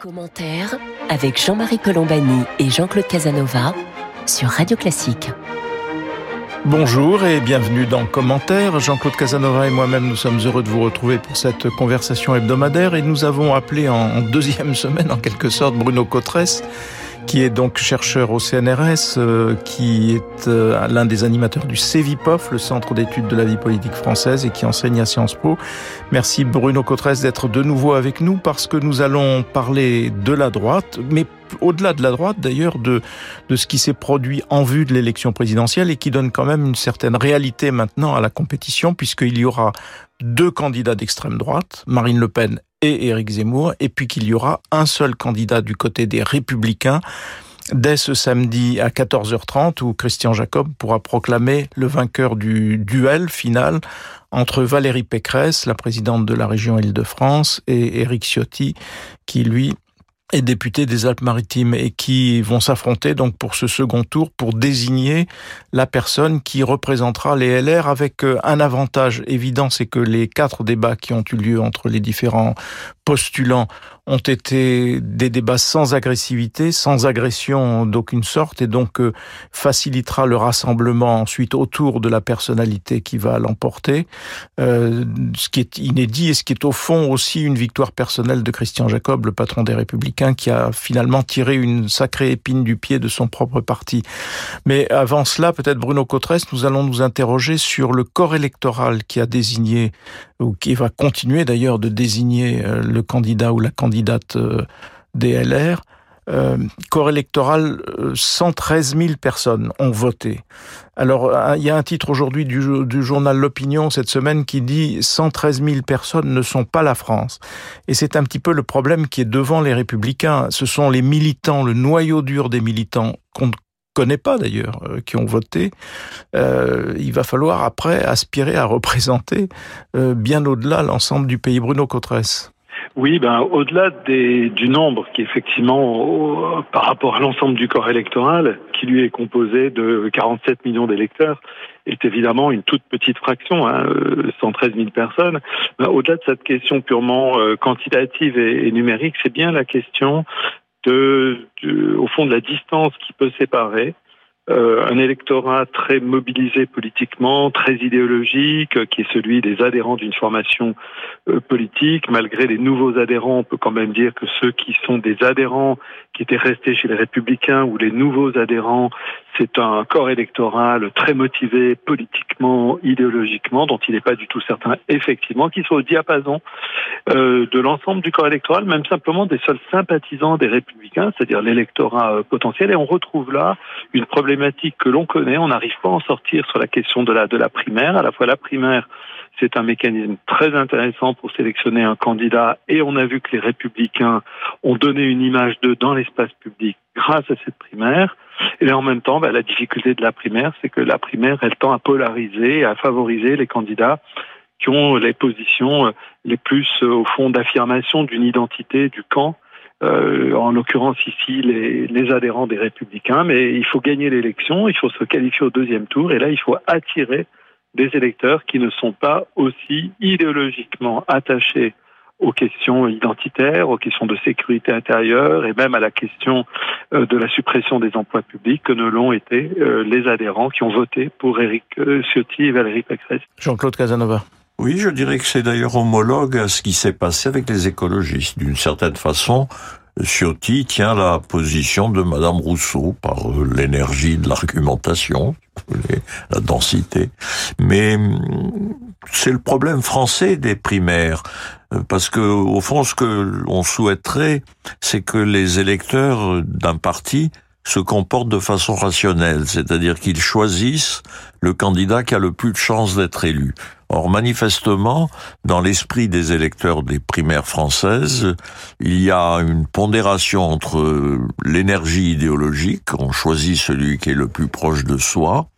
Commentaire avec Jean-Marie Colombani et Jean-Claude Casanova sur Radio Classique. Bonjour et bienvenue dans Commentaire. Jean-Claude Casanova et moi-même, nous sommes heureux de vous retrouver pour cette conversation hebdomadaire et nous avons appelé en deuxième semaine, en quelque sorte, Bruno Cotresse qui est donc chercheur au CNRS, euh, qui est euh, l'un des animateurs du CEVIPOF, le Centre d'études de la vie politique française, et qui enseigne à Sciences Po. Merci Bruno Cotresse d'être de nouveau avec nous parce que nous allons parler de la droite, mais au-delà de la droite d'ailleurs, de, de ce qui s'est produit en vue de l'élection présidentielle et qui donne quand même une certaine réalité maintenant à la compétition, puisqu'il y aura deux candidats d'extrême droite, Marine Le Pen et Éric Zemmour, et puis qu'il y aura un seul candidat du côté des Républicains dès ce samedi à 14h30 où Christian Jacob pourra proclamer le vainqueur du duel final entre Valérie Pécresse, la présidente de la région Île-de-France, et Éric Ciotti, qui lui et députés des Alpes-Maritimes et qui vont s'affronter donc pour ce second tour pour désigner la personne qui représentera les LR avec euh, un avantage. Évident, c'est que les quatre débats qui ont eu lieu entre les différents postulants ont été des débats sans agressivité, sans agression d'aucune sorte, et donc euh, facilitera le rassemblement ensuite autour de la personnalité qui va l'emporter, euh, ce qui est inédit et ce qui est au fond aussi une victoire personnelle de Christian Jacob, le patron des Républicains, qui a finalement tiré une sacrée épine du pied de son propre parti. Mais avant cela, peut-être Bruno Cotresse, nous allons nous interroger sur le corps électoral qui a désigné ou qui va continuer d'ailleurs de désigner euh, le candidat ou la candidate euh, des LR. Euh, corps électoral, 113 000 personnes ont voté. Alors, il y a un titre aujourd'hui du, du, journal L'Opinion cette semaine qui dit 113 000 personnes ne sont pas la France. Et c'est un petit peu le problème qui est devant les républicains. Ce sont les militants, le noyau dur des militants qu'on connaît pas d'ailleurs, euh, qui ont voté, euh, il va falloir après aspirer à représenter euh, bien au-delà l'ensemble du pays. Bruno Cotresse. Oui, ben au-delà du nombre qui effectivement par rapport à l'ensemble du corps électoral, qui lui est composé de 47 millions d'électeurs, est évidemment une toute petite fraction, hein, 113 000 personnes. Ben, au-delà de cette question purement quantitative et numérique, c'est bien la question au fond de la distance qui peut séparer euh, un électorat très mobilisé politiquement, très idéologique, euh, qui est celui des adhérents d'une formation euh, politique. Malgré les nouveaux adhérents, on peut quand même dire que ceux qui sont des adhérents qui étaient restés chez les républicains ou les nouveaux adhérents, c'est un corps électoral très motivé politiquement, idéologiquement, dont il n'est pas du tout certain, effectivement, qu'il soit au diapason euh, de l'ensemble du corps électoral, même simplement des seuls sympathisants des républicains, c'est-à-dire l'électorat euh, potentiel. Et on retrouve là une problématique que l'on connaît. On n'arrive pas à en sortir sur la question de la, de la primaire. À la fois la primaire, c'est un mécanisme très intéressant pour sélectionner un candidat et on a vu que les républicains ont donné une image d'eux dans l'espace public grâce à cette primaire. Et en même temps, bah, la difficulté de la primaire, c'est que la primaire, elle tend à polariser, à favoriser les candidats qui ont les positions euh, les plus, euh, au fond, d'affirmation d'une identité du camp. Euh, en l'occurrence ici les, les, adhérents des républicains, mais il faut gagner l'élection, il faut se qualifier au deuxième tour, et là il faut attirer des électeurs qui ne sont pas aussi idéologiquement attachés aux questions identitaires, aux questions de sécurité intérieure et même à la question euh, de la suppression des emplois publics que ne l'ont été euh, les adhérents qui ont voté pour Éric euh, Ciotti et Valérie Pécresse. Jean-Claude Casanova. Oui, je dirais que c'est d'ailleurs homologue à ce qui s'est passé avec les écologistes. D'une certaine façon, Ciotti tient la position de Madame Rousseau par l'énergie de l'argumentation, la densité. Mais hum, c'est le problème français des primaires. Euh, parce que, au fond, ce que l'on souhaiterait, c'est que les électeurs d'un parti se comportent de façon rationnelle, c'est-à-dire qu'ils choisissent le candidat qui a le plus de chances d'être élu. Or, manifestement, dans l'esprit des électeurs des primaires françaises, il y a une pondération entre l'énergie idéologique, on choisit celui qui est le plus proche de soi,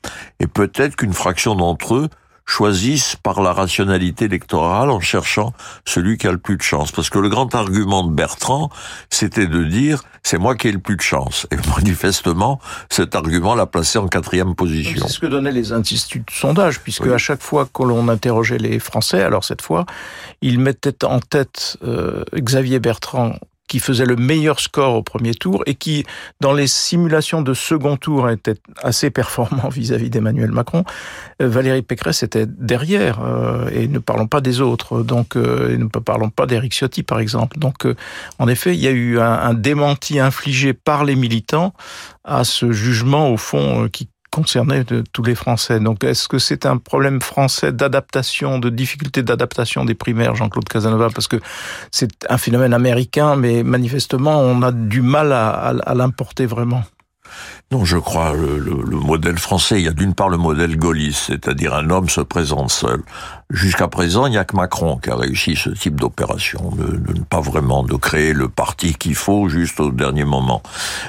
et peut-être qu'une fraction d'entre eux choisissent par la rationalité électorale en cherchant celui qui a le plus de chance. Parce que le grand argument de Bertrand, c'était de dire c'est moi qui ai le plus de chance. Et manifestement, cet argument l'a placé en quatrième position. C'est ce que donnaient les instituts de sondage, puisque à chaque fois que l'on interrogeait les Français, alors cette fois, ils mettaient en tête euh, Xavier Bertrand qui faisait le meilleur score au premier tour et qui, dans les simulations de second tour, était assez performant vis-à-vis d'Emmanuel Macron. Euh, Valérie Pécresse était derrière, euh, et ne parlons pas des autres, donc et ne parlons pas d'Éric Ciotti, par exemple. Donc, en effet, il y a eu un, un démenti infligé par les militants à ce jugement, au fond, qui concernait de tous les Français. Donc, est-ce que c'est un problème français d'adaptation, de difficulté d'adaptation des primaires, Jean-Claude Casanova? Parce que c'est un phénomène américain, mais manifestement, on a du mal à l'importer vraiment. Non, je crois le, le, modèle français. Il y a d'une part le modèle gaulliste, c'est-à-dire un homme se présente seul. Jusqu'à présent, il n'y a que Macron qui a réussi ce type d'opération, de, ne pas vraiment de créer le parti qu'il faut juste au dernier moment.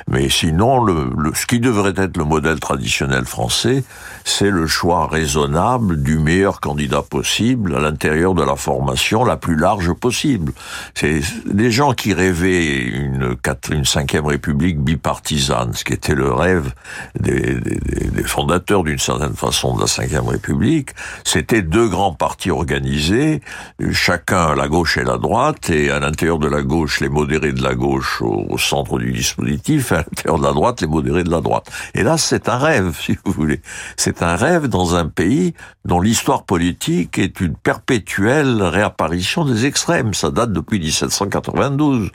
Mais sinon, ce qui devrait être le modèle traditionnel français, c'est le choix raisonnable du meilleur candidat possible à l'intérieur de la formation la plus large possible. C'est des gens qui rêvaient une, une cinquième république bipartisane, ce qui était le rêve des, fondateurs d'une certaine façon de la Ve République, c'était deux grands partis organisés, chacun la gauche et la droite, et à l'intérieur de la gauche, les modérés de la gauche au, centre du dispositif, et à l'intérieur de la droite, les modérés de la droite. Et là, c'est un rêve, si vous voulez. C'est un rêve dans un pays dont l'histoire politique est une perpétuelle réapparition des extrêmes. Ça date depuis 1792.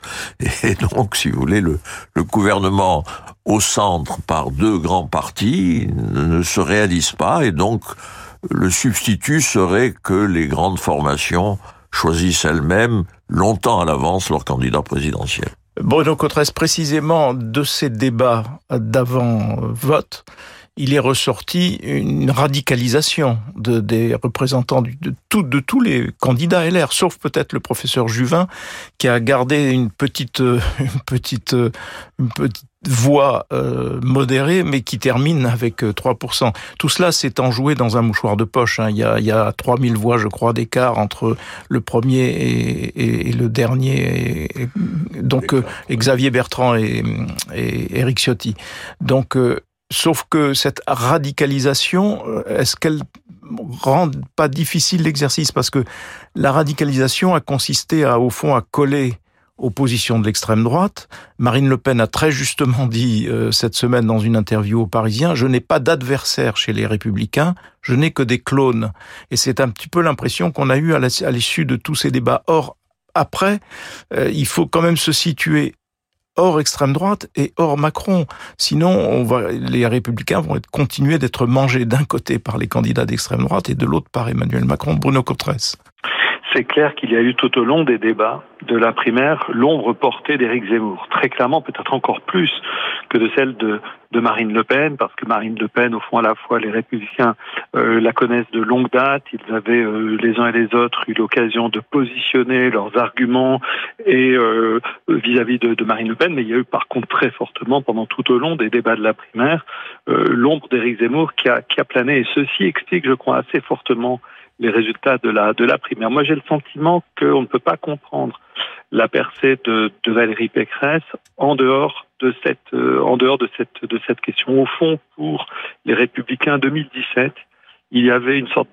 Et donc, si vous voulez, le, le gouvernement au centre par deux grands partis ne se réalise pas et donc le substitut serait que les grandes formations choisissent elles-mêmes longtemps à l'avance leur candidat présidentiel. Bruno Cotresse, précisément de ces débats d'avant-vote, il est ressorti une radicalisation de, des représentants de, tout, de tous les candidats LR, sauf peut-être le professeur Juvin, qui a gardé une petite, une petite, une petite voix euh, modérée, mais qui termine avec 3%. Euh, Tout cela s'est enjoué dans un mouchoir de poche. Hein. Il, y a, il y a 3000 voix, je crois, d'écart entre le premier et, et, le dernier, et, donc euh, Xavier Bertrand et, et Eric Ciotti. Donc euh, Sauf que cette radicalisation, euh, est-ce qu'elle rend pas difficile l'exercice? Parce que la radicalisation a consisté à, au fond, à coller aux positions de l'extrême droite. Marine Le Pen a très justement dit euh, cette semaine dans une interview aux Parisiens, je n'ai pas d'adversaire chez les républicains, je n'ai que des clones. Et c'est un petit peu l'impression qu'on a eue à l'issue de tous ces débats. Or, après, euh, il faut quand même se situer hors extrême droite et hors Macron. Sinon, les républicains vont être, continuer d'être mangés d'un côté par les candidats d'extrême droite et de l'autre par Emmanuel Macron. Bruno Cotresse c'est clair qu'il y a eu tout au long des débats de la primaire l'ombre portée d'Éric Zemmour. Très clairement, peut-être encore plus que de celle de, Marine Le Pen, parce que Marine Le Pen, au fond, à la fois, les républicains euh, la connaissent de longue date. Ils avaient euh, les uns et les autres eu l'occasion de positionner leurs arguments et euh, vis-à-vis de, de, Marine Le Pen, mais il y a eu par contre très fortement, pendant tout au long des débats de la primaire, l'ombre d'Éric Zemmour qui a, qui a plané. Et ceci explique, je crois, assez fortement les résultats de la, de la primaire. Moi, j'ai le sentiment qu'on ne peut pas comprendre la percée de, de Valérie Pécresse en dehors de cette, euh, en dehors de cette, de cette question. Au fond, pour les Républicains 2017, il y avait une sorte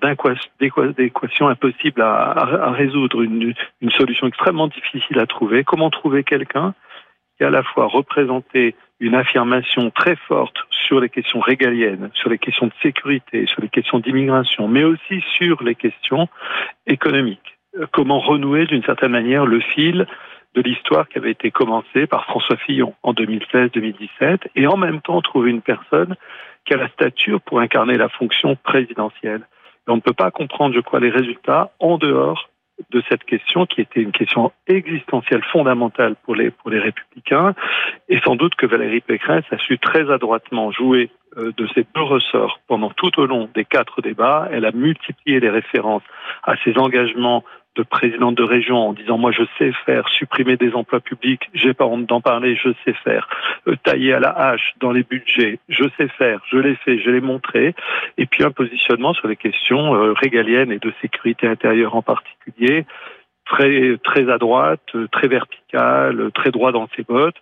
d'équation impossible à, à, à résoudre, une, une solution extrêmement difficile à trouver. Comment trouver quelqu'un qui à la fois représentait une affirmation très forte sur les questions régaliennes, sur les questions de sécurité, sur les questions d'immigration, mais aussi sur les questions économiques. Comment renouer d'une certaine manière le fil de l'histoire qui avait été commencée par François Fillon en 2016-2017 et en même temps trouver une personne qui a la stature pour incarner la fonction présidentielle. On ne peut pas comprendre, je crois, les résultats en dehors de cette question qui était une question existentielle fondamentale pour les, pour les républicains. Et sans doute que Valérie Pécresse a su très adroitement jouer euh, de ces deux ressorts pendant tout au long des quatre débats. Elle a multiplié les références à ses engagements de présidente de région en disant moi je sais faire supprimer des emplois publics, j'ai pas honte d'en parler, je sais faire euh, tailler à la hache dans les budgets, je sais faire, je l'ai fait, je l'ai montré, et puis un positionnement sur les questions euh, régaliennes et de sécurité intérieure en particulier, très très à droite, euh, très vertical, très droit dans ses bottes.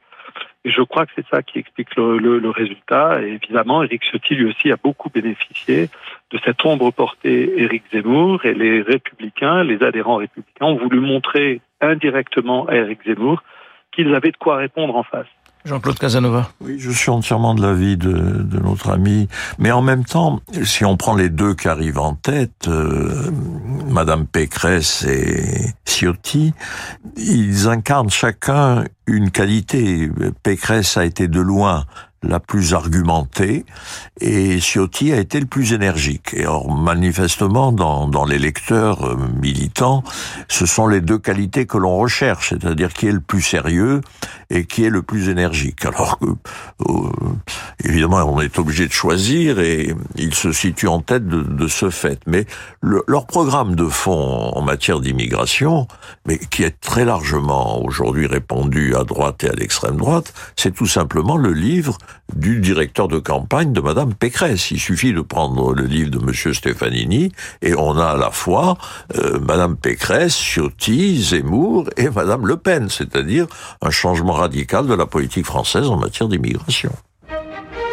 Et je crois que c'est ça qui explique le, résultat. Et évidemment, Éric Ciotti, lui aussi, a beaucoup bénéficié de cette ombre portée Éric Zemmour. Et les républicains, les adhérents républicains, ont voulu montrer indirectement à Éric Zemmour qu'ils avaient de quoi répondre en face. Jean-Claude Casanova. Oui, je suis entièrement de l'avis de, de notre ami. Mais en même temps, si on prend les deux qui arrivent en tête, euh, Madame Pécresse et Ciotti, ils incarnent chacun une qualité. Pécresse a été de loin la plus argumentée et Ciotti a été le plus énergique. Et or, manifestement, dans, dans les lecteurs euh, militants, ce sont les deux qualités que l'on recherche, c'est-à-dire qui est le plus sérieux et qui est le plus énergique. Alors que, euh, évidemment, on est obligé de choisir et ils se situent en tête de, de ce fait. Mais leur programme de fond en matière d'immigration, mais qui est très largement aujourd'hui répandu à droite et à l'extrême droite, c'est tout simplement le livre du directeur de campagne de Madame Pécresse. Il suffit de prendre le livre de Monsieur Stefanini et on a à la fois euh, Madame Pécresse, Ciotti, Zemmour et Madame Le Pen, c'est-à-dire un changement radical de la politique française en matière d'immigration.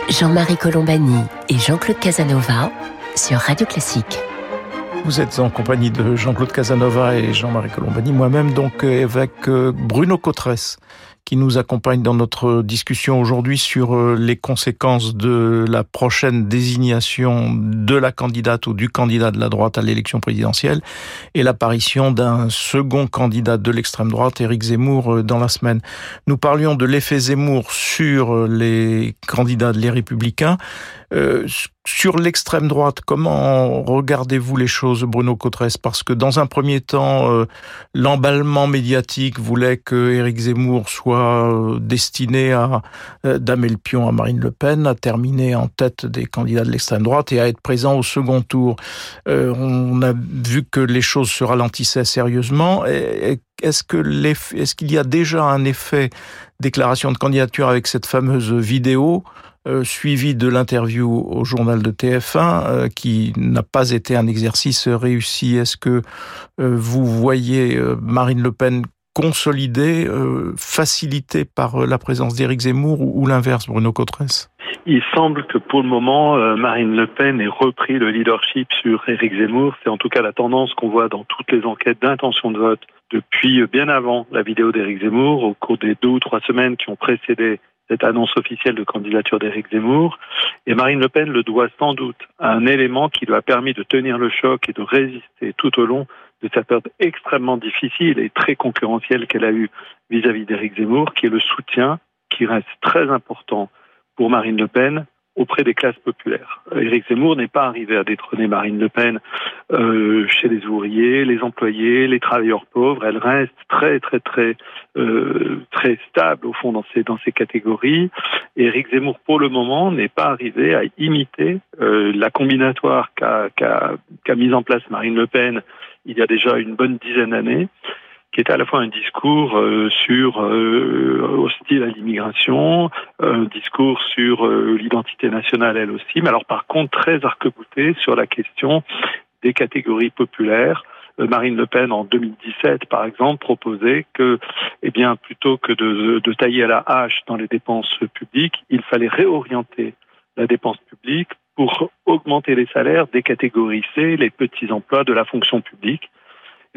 Jean-Marie Colombani et Jean-Claude Casanova sur Radio Classique. Vous êtes en compagnie de Jean-Claude Casanova et Jean-Marie Colombani, moi-même donc euh, avec euh, Bruno Cotresse qui nous accompagne dans notre discussion aujourd'hui sur euh, les conséquences de la prochaine désignation de la candidate ou du candidat de la droite à l'élection présidentielle et l'apparition d'un second candidat de l'extrême droite, Éric Zemmour, euh, dans la semaine. Nous parlions de l'effet Zemmour sur euh, les candidats de les républicains. Sur l'extrême droite, comment regardez-vous les choses, Bruno Cotresse Parce que dans un premier temps, euh, l'emballement médiatique voulait que Éric Zemmour soit euh, destiné à damer le pion à Marine Le Pen, à terminer en tête des candidats de l'extrême droite et à être présent au second tour. on a vu que les choses se ralentissaient sérieusement. Est-ce que est-ce qu'il y a déjà un effet déclaration de candidature avec cette fameuse vidéo euh, suivi de l'interview au journal de TF1, euh, qui n'a pas été un exercice réussi. Est-ce que euh, vous voyez Marine Le Pen consolidée, facilitée par la présence d'Éric Zemmour ou, l'inverse, Bruno Cotresse? Il semble que pour le moment, Marine Le Pen ait repris le leadership sur Éric Zemmour. C'est en tout cas la tendance qu'on voit dans toutes les enquêtes d'intention de vote depuis bien avant la vidéo d'Éric Zemmour, au cours des deux ou trois semaines qui ont précédé cette annonce officielle de candidature d'Éric Zemmour. Et Marine Le Pen le doit sans doute à un élément qui lui a permis de tenir le choc et de résister tout au long de cette période extrêmement difficile et très concurrentielle qu'elle a eue vis-à-vis d'Éric Zemmour, qui est le soutien qui reste très important pour Marine Le Pen auprès des classes populaires. Éric Zemmour n'est pas arrivé à détrôner Marine Le Pen euh, chez les ouvriers, les employés, les travailleurs pauvres. Elle reste très très très euh, très stable au fond dans ces dans ces catégories. Éric Zemmour pour le moment n'est pas arrivé à imiter euh, la combinatoire qu'a qu'a qu'a mise en place Marine Le Pen il y a déjà une bonne dizaine d'années qui était à la fois un discours euh, sur euh, hostile à l'immigration, un discours sur euh, l'identité nationale elle aussi, mais alors par contre très arc-bouté sur la question des catégories populaires. Marine Le Pen en 2017, par exemple, proposait que, eh bien, plutôt que de, de tailler à la hache dans les dépenses publiques, il fallait réorienter la dépense publique pour augmenter les salaires des catégories C, les petits emplois de la fonction publique.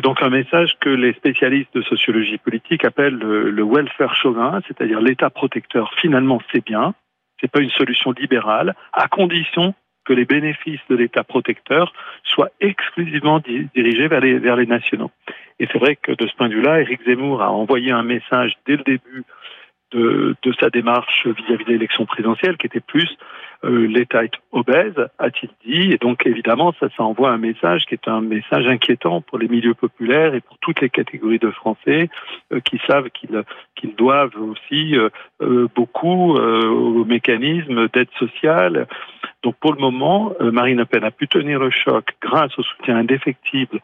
Donc un message que les spécialistes de sociologie politique appellent le, welfare chauvin, c'est-à-dire l'État protecteur. Finalement, c'est bien, c'est pas une solution libérale, à condition que les bénéfices de l'État protecteur soient exclusivement dirigés vers les, vers les nationaux. Et c'est vrai que de ce point de vue-là, Éric Zemmour a envoyé un message dès le début de, sa démarche vis-à-vis de l'élection présidentielle, qui était plus euh, l'État est obèse, a-t-il dit, et donc évidemment ça, envoie un message qui est un message inquiétant pour les milieux populaires et pour toutes les catégories de Français euh, qui savent qu'ils qu'ils doivent aussi euh, beaucoup aux mécanismes d'aide sociale. Donc pour le moment, Marine Le Pen a pu tenir le choc grâce au soutien indéfectible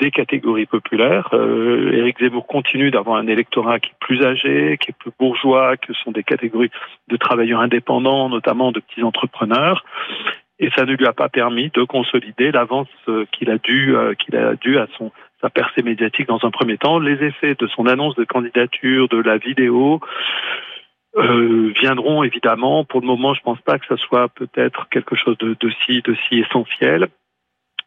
des catégories populaires. Euh, Éric Zemmour continue d'avoir un électorat qui est plus âgé, qui est plus bourgeois, que sont des catégories de travailleurs indépendants, notamment de petits entrepreneurs. Et ça ne lui a pas permis de consolider l'avance euh, qu'il a dû euh, qu'il a dû à son sa percée médiatique dans un premier temps. Les effets de son annonce de candidature, de la vidéo, euh, viendront évidemment. Pour le moment, je pense pas que ça soit peut-être quelque chose de, si de si essentiel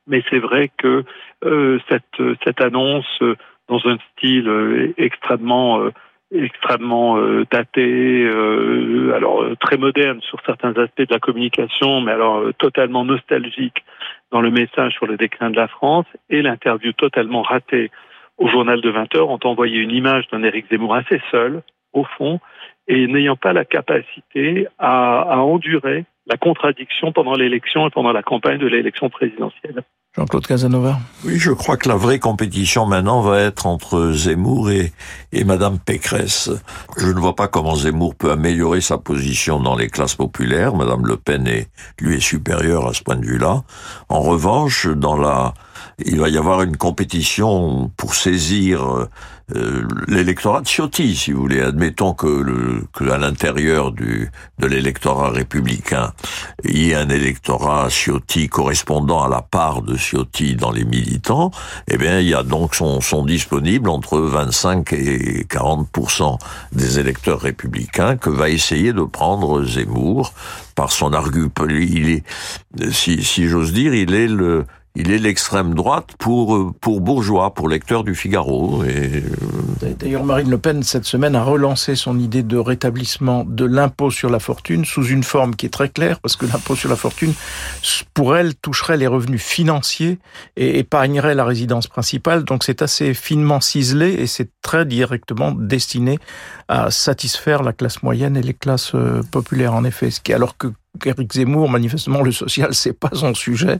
mais c'est vrai que euh, cette, cette annonce euh, dans un style euh, extrêmement extrêmement euh, daté, euh, alors euh, très moderne sur certains aspects de la communication, mais alors totalement nostalgique dans le message sur le déclin de la France, et l'interview totalement ratée au journal de 20 heures ont envoyé une image d'un Éric Zemmour assez seul, au fond, et n'ayant pas la capacité à, à endurer la contradiction pendant l'élection et pendant la campagne de l'élection présidentielle. Jean-Claude Casanova. Oui, je crois que la vraie compétition maintenant va être entre Zemmour et, et Madame Pécresse. Je ne vois pas comment Zemmour peut améliorer sa position dans les classes populaires. Madame Le Pen est, lui est supérieure à ce point de vue-là. En revanche, dans la, il va y avoir une compétition pour saisir euh, l'électorat de Ciotti, si vous voulez. Admettons que, le, que à l'intérieur du de l'électorat républicain, il y ait un électorat Ciotti correspondant à la part de Ciotti dans les militants. Eh bien, il y a donc sont, sont disponibles entre 25 et 40% des électeurs républicains que va essayer de prendre Zemmour par son argument. Il est, si, si j'ose dire, il est le il est l'extrême droite pour euh, pour bourgeois, pour lecteur du Figaro. Et... Euh, d'ailleurs, Marine Le Pen cette semaine a relancé son idée de rétablissement de l'impôt sur la fortune sous une forme qui est très claire, parce que l'impôt sur la fortune, pour elle, toucherait les revenus financiers et épargnerait la résidence principale. Donc c'est assez finement ciselé et c'est très directement destiné à satisfaire la classe moyenne et les classes euh, populaires, en effet. Ce qui, alors que Éric Zemmour, manifestement, le social, c'est pas son sujet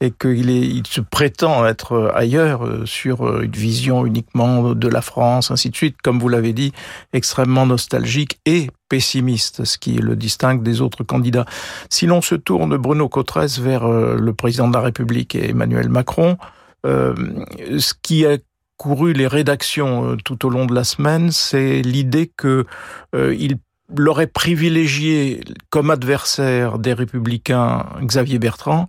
et qu'il se prétend être ailleurs euh, sur euh, une vision uniquement de la France, ainsi de suite, comme vous l'avez dit, extrêmement nostalgique et pessimiste, ce qui le distingue des autres candidats. Si l'on se tourne, Bruno Cotresse, vers euh, le président de la République et Emmanuel Macron, ce qui a couru les rédactions tout au long de la semaine, c'est l'idée que il l'aurait privilégié comme adversaire des républicains Xavier Bertrand,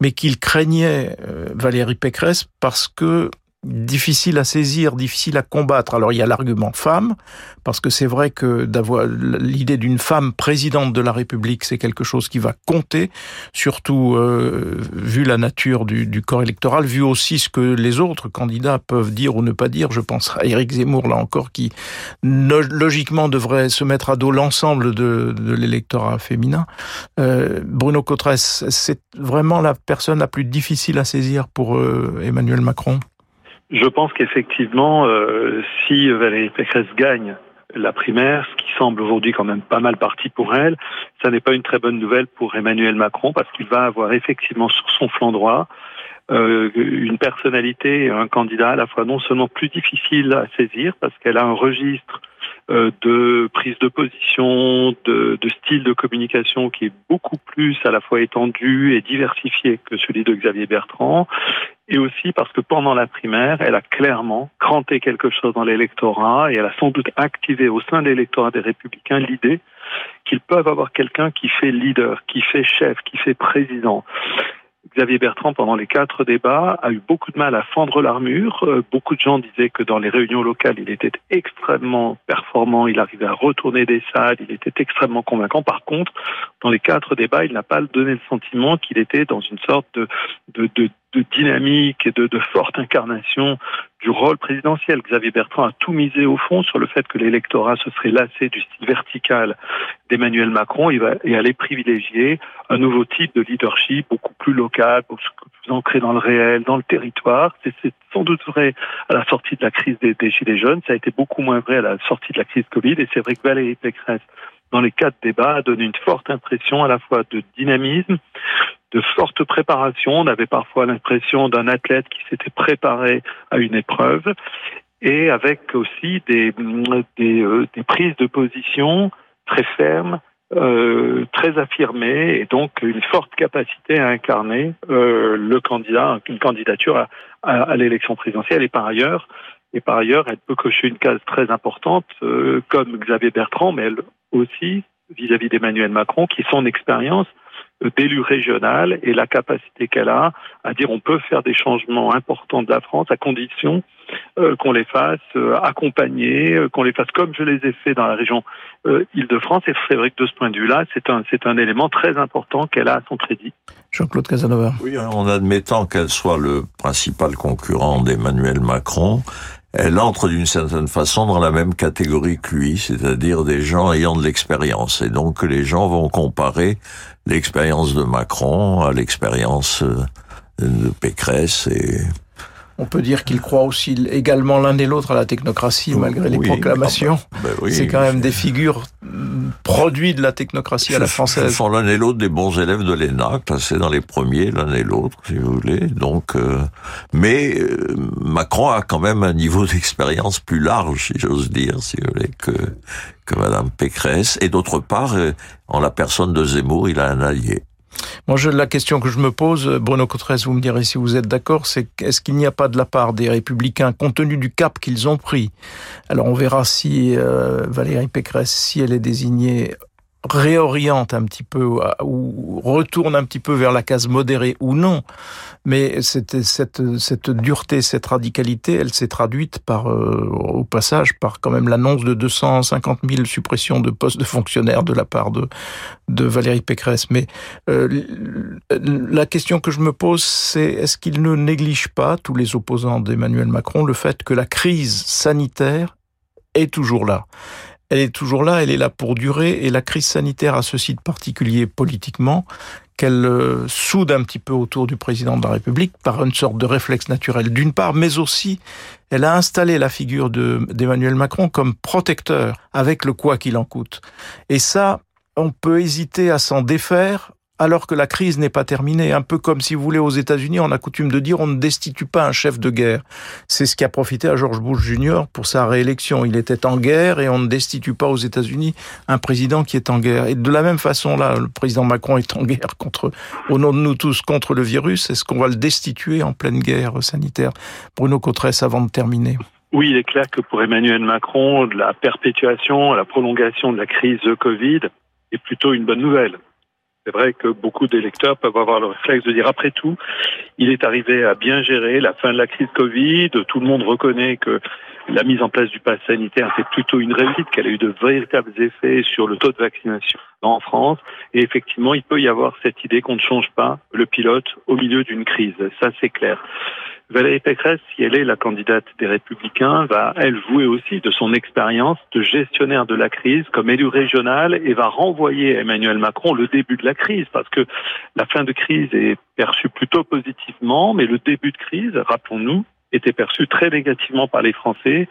mais qu'il craignait euh, Valérie Pécresse parce que difficile à saisir, difficile à combattre. Alors il y a l'argument femme, parce que c'est vrai que d'avoir l'idée d'une femme présidente de la République, c'est quelque chose qui va compter, surtout euh, vu la nature du, du, corps électoral, vu aussi ce que les autres candidats peuvent dire ou ne pas dire. Je pense à Éric Zemmour, là encore, qui logiquement devrait se mettre à dos l'ensemble de, de l'électorat féminin. Euh, Bruno Cotresse, c'est vraiment la personne la plus difficile à saisir pour euh, Emmanuel Macron? Je pense qu'effectivement, euh, si Valérie Pécresse gagne la primaire, ce qui semble aujourd'hui quand même pas mal parti pour elle, ça n'est pas une très bonne nouvelle pour Emmanuel Macron parce qu'il va avoir effectivement sur son flanc droit euh, une personnalité, un candidat à la fois non seulement plus difficile à saisir parce qu'elle a un registre euh, de prise de position, de, de, style de communication qui est beaucoup plus à la fois étendu et diversifié que celui de Xavier Bertrand, et aussi parce que pendant la primaire, elle a clairement cranté quelque chose dans l'électorat et elle a sans doute activé au sein de l'électorat des républicains l'idée qu'ils peuvent avoir quelqu'un qui fait leader, qui fait chef, qui fait président. Xavier Bertrand, pendant les quatre débats, a eu beaucoup de mal à fendre l'armure. Euh, beaucoup de gens disaient que dans les réunions locales, il était extrêmement performant, il arrivait à retourner des salles, il était extrêmement convaincant. Par contre, dans les quatre débats, il n'a pas donné le sentiment qu'il était dans une sorte de, de, de, de dynamique et de, de, forte incarnation du rôle présidentiel. Xavier Bertrand a tout misé au fond sur le fait que l'électorat se serait lassé du style vertical d'Emmanuel Macron il va, et allait privilégier un nouveau type de leadership beaucoup plus local, beaucoup plus ancré dans le réel, dans le territoire. C'est sans doute vrai à la sortie de la crise des, des Gilets jaunes, ça a été beaucoup moins vrai à la sortie de la crise Covid et c'est vrai que Valérie Pécresse dans les quatre débats a donné une forte impression à la fois de dynamisme, de forte préparation. On avait parfois l'impression d'un athlète qui s'était préparé à une épreuve et avec aussi des, des, euh, des prises de position très fermes, euh, très affirmées et donc une forte capacité à incarner euh, le candidat, une candidature à, à, à l'élection présidentielle et par ailleurs. Et par ailleurs, elle peut cocher une case très importante, euh, comme Xavier Bertrand, mais elle aussi vis-à-vis d'Emmanuel Macron, qui son expérience d'élu régional et la capacité qu'elle a à dire on peut faire des changements importants de la France à condition euh, qu'on les fasse euh, accompagner, euh, qu'on les fasse comme je les ai fait dans la région euh, Île-de-France. Et c'est vrai que de ce point de vue-là, c'est un, c'est un élément très important qu'elle a à son crédit. Jean-Claude Casanova. Oui, en admettant qu'elle soit le principal concurrent d'Emmanuel Macron, elle entre d'une certaine façon dans la même catégorie que lui, c'est-à-dire des gens ayant de l'expérience. Et donc les gens vont comparer l'expérience de Macron à l'expérience euh, de Pécresse et on peut dire qu'ils croient aussi également l'un et l'autre à la technocratie, malgré les proclamations. Bah, bah c'est quand même des figures produits de la technocratie à la française. Ce sont l'un et l'autre des bons élèves de l'ENA, classés dans les premiers, l'un et l'autre, si vous voulez. Donc, euh, mais euh, Macron a quand même un niveau d'expérience plus large, si j'ose dire, si vous voulez, que que Madame Pécresse. Et d'autre part, euh, en la personne de Zemmour, il a un allié. Moi, je, la question que je me pose, Bruno Cotrez, vous me direz si vous êtes d'accord, c'est est-ce qu'il n'y a pas de la part des Républicains, compte tenu du cap qu'ils ont pris? Alors, on verra si euh, Valérie Pécresse, si elle est désignée réoriente un petit peu ou retourne un petit peu vers la case modérée ou non. Mais cette, cette, dureté, cette radicalité, elle s'est traduite par, euh, au passage, par quand même l'annonce de 250 000 suppressions de postes de fonctionnaires de la part de, de Valérie Pécresse. Mais euh, la question que je me pose, c'est est-ce qu'il ne néglige pas, tous les opposants d'Emmanuel Macron, le fait que la crise sanitaire est toujours là? Elle est toujours là, elle est là pour durer, et la crise sanitaire a ceci de particulier politiquement qu'elle euh, soude un petit peu autour du président de la République par une sorte de réflexe naturel d'une part, mais aussi elle a installé la figure d'Emmanuel Macron comme protecteur avec le quoi qu'il en coûte. Et ça, on peut hésiter à s'en défaire alors que la crise n'est pas terminée. Un peu comme si vous voulez aux États-Unis, on a coutume de dire on ne destitue pas un chef de guerre. C'est ce qui a profité à George Bush Jr. pour sa réélection. Il était en guerre et on ne destitue pas aux États-Unis un président qui est en guerre. Et de la même façon, là, le président Macron est en guerre contre, au nom de nous tous, contre le virus. Est-ce qu'on va le destituer en pleine guerre sanitaire? Bruno Cotresse, avant de terminer. Oui, il est clair que pour Emmanuel Macron, la perpétuation, la prolongation de la crise Covid est plutôt une bonne nouvelle. C'est vrai que beaucoup d'électeurs peuvent avoir le réflexe de dire après tout, il est arrivé à bien gérer la fin de la crise Covid. Tout le monde reconnaît que la mise en place du pass sanitaire, c'est plutôt une réussite, qu'elle a eu de véritables effets sur le taux de vaccination en France. Et effectivement, il peut y avoir cette idée qu'on ne change pas le pilote au milieu d'une crise. Ça, c'est clair. Valérie Pécresse, si elle est la candidate des Républicains, va, elle, jouer aussi de son expérience de gestionnaire de la crise comme élu régional et va renvoyer à Emmanuel Macron le début de la crise parce que la fin de crise est perçue plutôt positivement, mais le début de crise, rappelons-nous, était perçu très négativement par les Français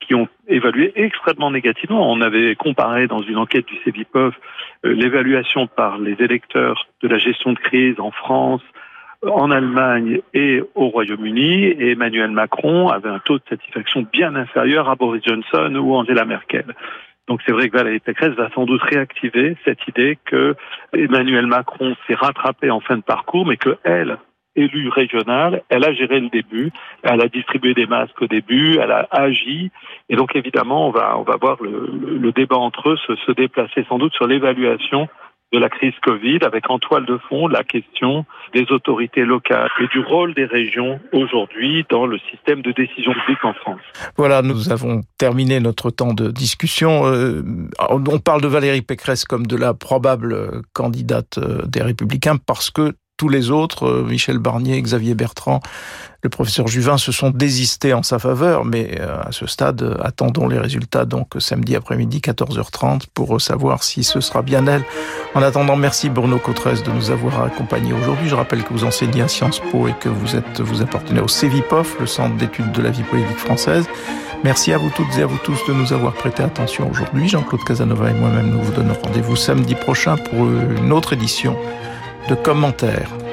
qui ont évalué extrêmement négativement. On avait comparé dans une enquête du CEVIPOF euh, l'évaluation par les électeurs de la gestion de crise en France, en Allemagne et au Royaume-Uni, et Emmanuel Macron avait un taux de satisfaction bien inférieur à Boris Johnson ou Angela Merkel. Donc c'est vrai que Valérie Pécresse va sans doute réactiver cette idée que Emmanuel Macron s'est rattrapé en fin de parcours, mais que elle, élue régionale, elle a géré le début, elle a distribué des masques au début, elle a agi, et donc évidemment on va on va voir le, le débat entre eux se, se déplacer sans doute sur l'évaluation de la crise Covid, avec en toile de fond la question des autorités locales et du rôle des régions aujourd'hui dans le système de décision publique en France. Voilà, nous avons terminé notre temps de discussion. Euh, on parle de Valérie Pécresse comme de la probable candidate euh, des Républicains parce que tous les autres, euh, Michel Barnier, Xavier Bertrand, le professeur Juvin, se sont désistés en sa faveur, mais euh, à ce stade, attendons les résultats donc samedi après-midi, 14h30, pour savoir si ce sera bien elle. En attendant, merci Bruno Cotrez de nous avoir accompagnés aujourd'hui. Je rappelle que vous enseignez à Sciences Po et que vous êtes, vous appartenez au CEVIPOF, le Centre d'études de la vie politique française. Merci à vous toutes et à vous tous de nous avoir prêté attention aujourd'hui. Jean-Claude Casanova et moi-même, nous vous donnons rendez-vous samedi prochain pour une autre édition de commentaires.